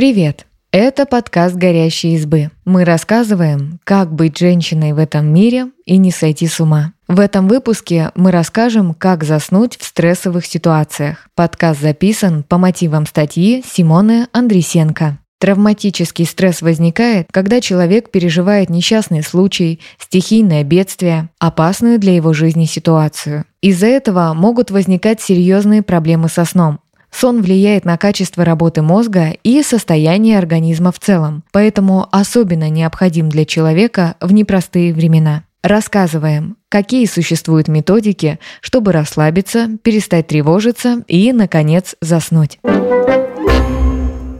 Привет! Это подкаст «Горящие избы». Мы рассказываем, как быть женщиной в этом мире и не сойти с ума. В этом выпуске мы расскажем, как заснуть в стрессовых ситуациях. Подкаст записан по мотивам статьи Симоны Андресенко. Травматический стресс возникает, когда человек переживает несчастный случай, стихийное бедствие, опасную для его жизни ситуацию. Из-за этого могут возникать серьезные проблемы со сном, Сон влияет на качество работы мозга и состояние организма в целом, поэтому особенно необходим для человека в непростые времена. Рассказываем, какие существуют методики, чтобы расслабиться, перестать тревожиться и, наконец, заснуть.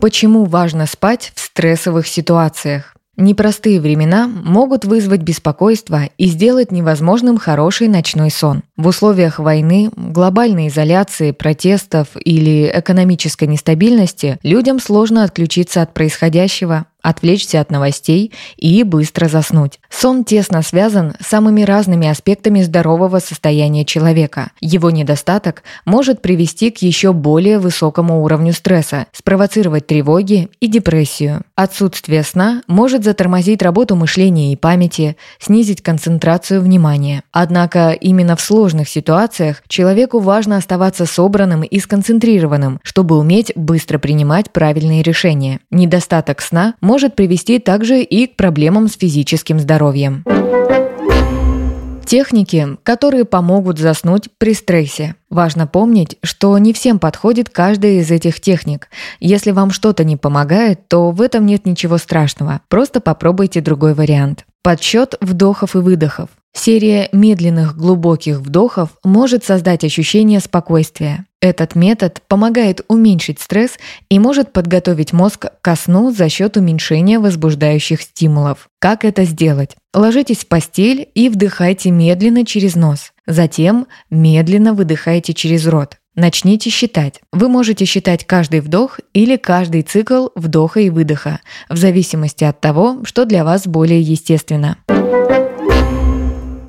Почему важно спать в стрессовых ситуациях? Непростые времена могут вызвать беспокойство и сделать невозможным хороший ночной сон. В условиях войны, глобальной изоляции, протестов или экономической нестабильности людям сложно отключиться от происходящего, отвлечься от новостей и быстро заснуть. Сон тесно связан с самыми разными аспектами здорового состояния человека. Его недостаток может привести к еще более высокому уровню стресса, спровоцировать тревоги и депрессию. Отсутствие сна может затормозить работу мышления и памяти, снизить концентрацию внимания. Однако именно в сложных ситуациях человеку важно оставаться собранным и сконцентрированным, чтобы уметь быстро принимать правильные решения. Недостаток сна может может привести также и к проблемам с физическим здоровьем. Техники, которые помогут заснуть при стрессе. Важно помнить, что не всем подходит каждая из этих техник. Если вам что-то не помогает, то в этом нет ничего страшного. Просто попробуйте другой вариант. Подсчет вдохов и выдохов. Серия медленных глубоких вдохов может создать ощущение спокойствия. Этот метод помогает уменьшить стресс и может подготовить мозг ко сну за счет уменьшения возбуждающих стимулов. Как это сделать? Ложитесь в постель и вдыхайте медленно через нос. Затем медленно выдыхайте через рот. Начните считать. Вы можете считать каждый вдох или каждый цикл вдоха и выдоха, в зависимости от того, что для вас более естественно.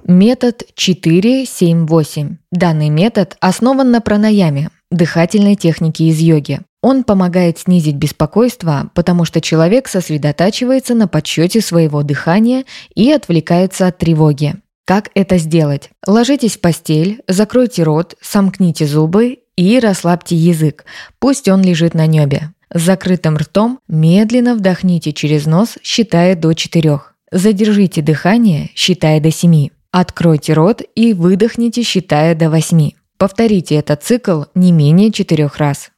Метод 478. Данный метод основан на пранаяме, дыхательной технике из йоги. Он помогает снизить беспокойство, потому что человек сосредотачивается на подсчете своего дыхания и отвлекается от тревоги. Как это сделать? Ложитесь в постель, закройте рот, сомкните зубы и расслабьте язык, пусть он лежит на небе. С закрытым ртом медленно вдохните через нос, считая до четырех. Задержите дыхание, считая до семи. Откройте рот и выдохните, считая до 8. Повторите этот цикл не менее четырех раз.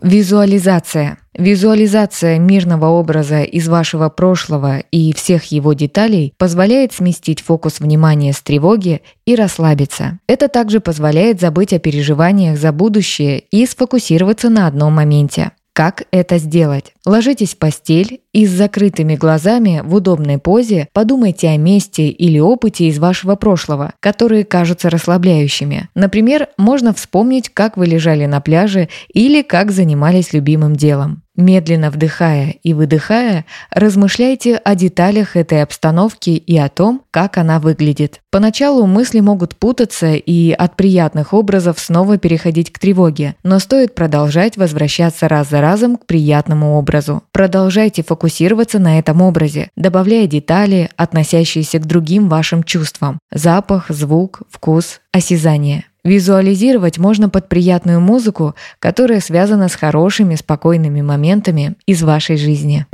Визуализация. Визуализация мирного образа из вашего прошлого и всех его деталей позволяет сместить фокус внимания с тревоги и расслабиться. Это также позволяет забыть о переживаниях за будущее и сфокусироваться на одном моменте. Как это сделать? Ложитесь в постель и с закрытыми глазами в удобной позе подумайте о месте или опыте из вашего прошлого, которые кажутся расслабляющими. Например, можно вспомнить, как вы лежали на пляже или как занимались любимым делом. Медленно вдыхая и выдыхая, размышляйте о деталях этой обстановки и о том, как она выглядит. Поначалу мысли могут путаться и от приятных образов снова переходить к тревоге, но стоит продолжать возвращаться раз за разом к приятному образу. Продолжайте фокусироваться на этом образе, добавляя детали, относящиеся к другим вашим чувствам – запах, звук, вкус, осязание. Визуализировать можно под приятную музыку, которая связана с хорошими, спокойными моментами из вашей жизни.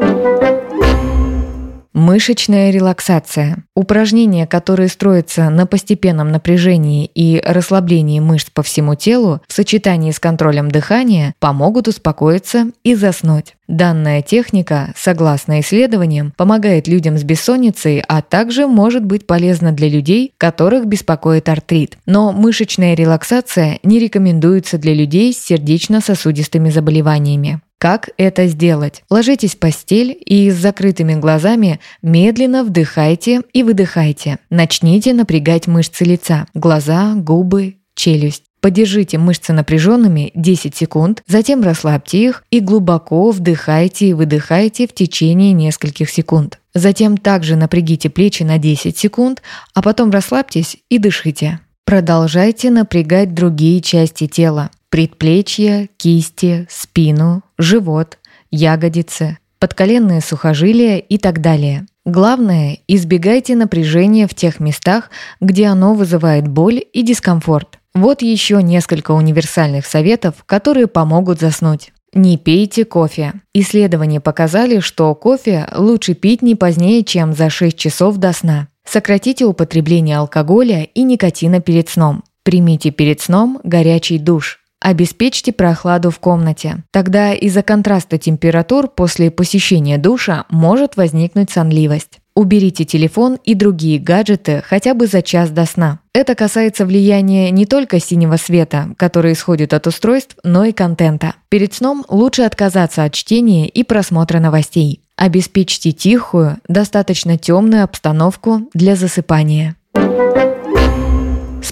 Мышечная релаксация. Упражнения, которые строятся на постепенном напряжении и расслаблении мышц по всему телу в сочетании с контролем дыхания помогут успокоиться и заснуть. Данная техника, согласно исследованиям, помогает людям с бессонницей, а также может быть полезна для людей, которых беспокоит артрит. Но мышечная релаксация не рекомендуется для людей с сердечно-сосудистыми заболеваниями. Как это сделать? Ложитесь в постель и с закрытыми глазами медленно вдыхайте и выдыхайте. Начните напрягать мышцы лица, глаза, губы, челюсть. Подержите мышцы напряженными 10 секунд, затем расслабьте их и глубоко вдыхайте и выдыхайте в течение нескольких секунд. Затем также напрягите плечи на 10 секунд, а потом расслабьтесь и дышите. Продолжайте напрягать другие части тела. Предплечья, кисти, спину, живот, ягодицы, подколенные сухожилия и так далее. Главное, избегайте напряжения в тех местах, где оно вызывает боль и дискомфорт. Вот еще несколько универсальных советов, которые помогут заснуть. Не пейте кофе. Исследования показали, что кофе лучше пить не позднее, чем за 6 часов до сна. Сократите употребление алкоголя и никотина перед сном. Примите перед сном горячий душ. Обеспечьте прохладу в комнате. Тогда из-за контраста температур после посещения душа может возникнуть сонливость. Уберите телефон и другие гаджеты хотя бы за час до сна. Это касается влияния не только синего света, который исходит от устройств, но и контента. Перед сном лучше отказаться от чтения и просмотра новостей. Обеспечьте тихую, достаточно темную обстановку для засыпания.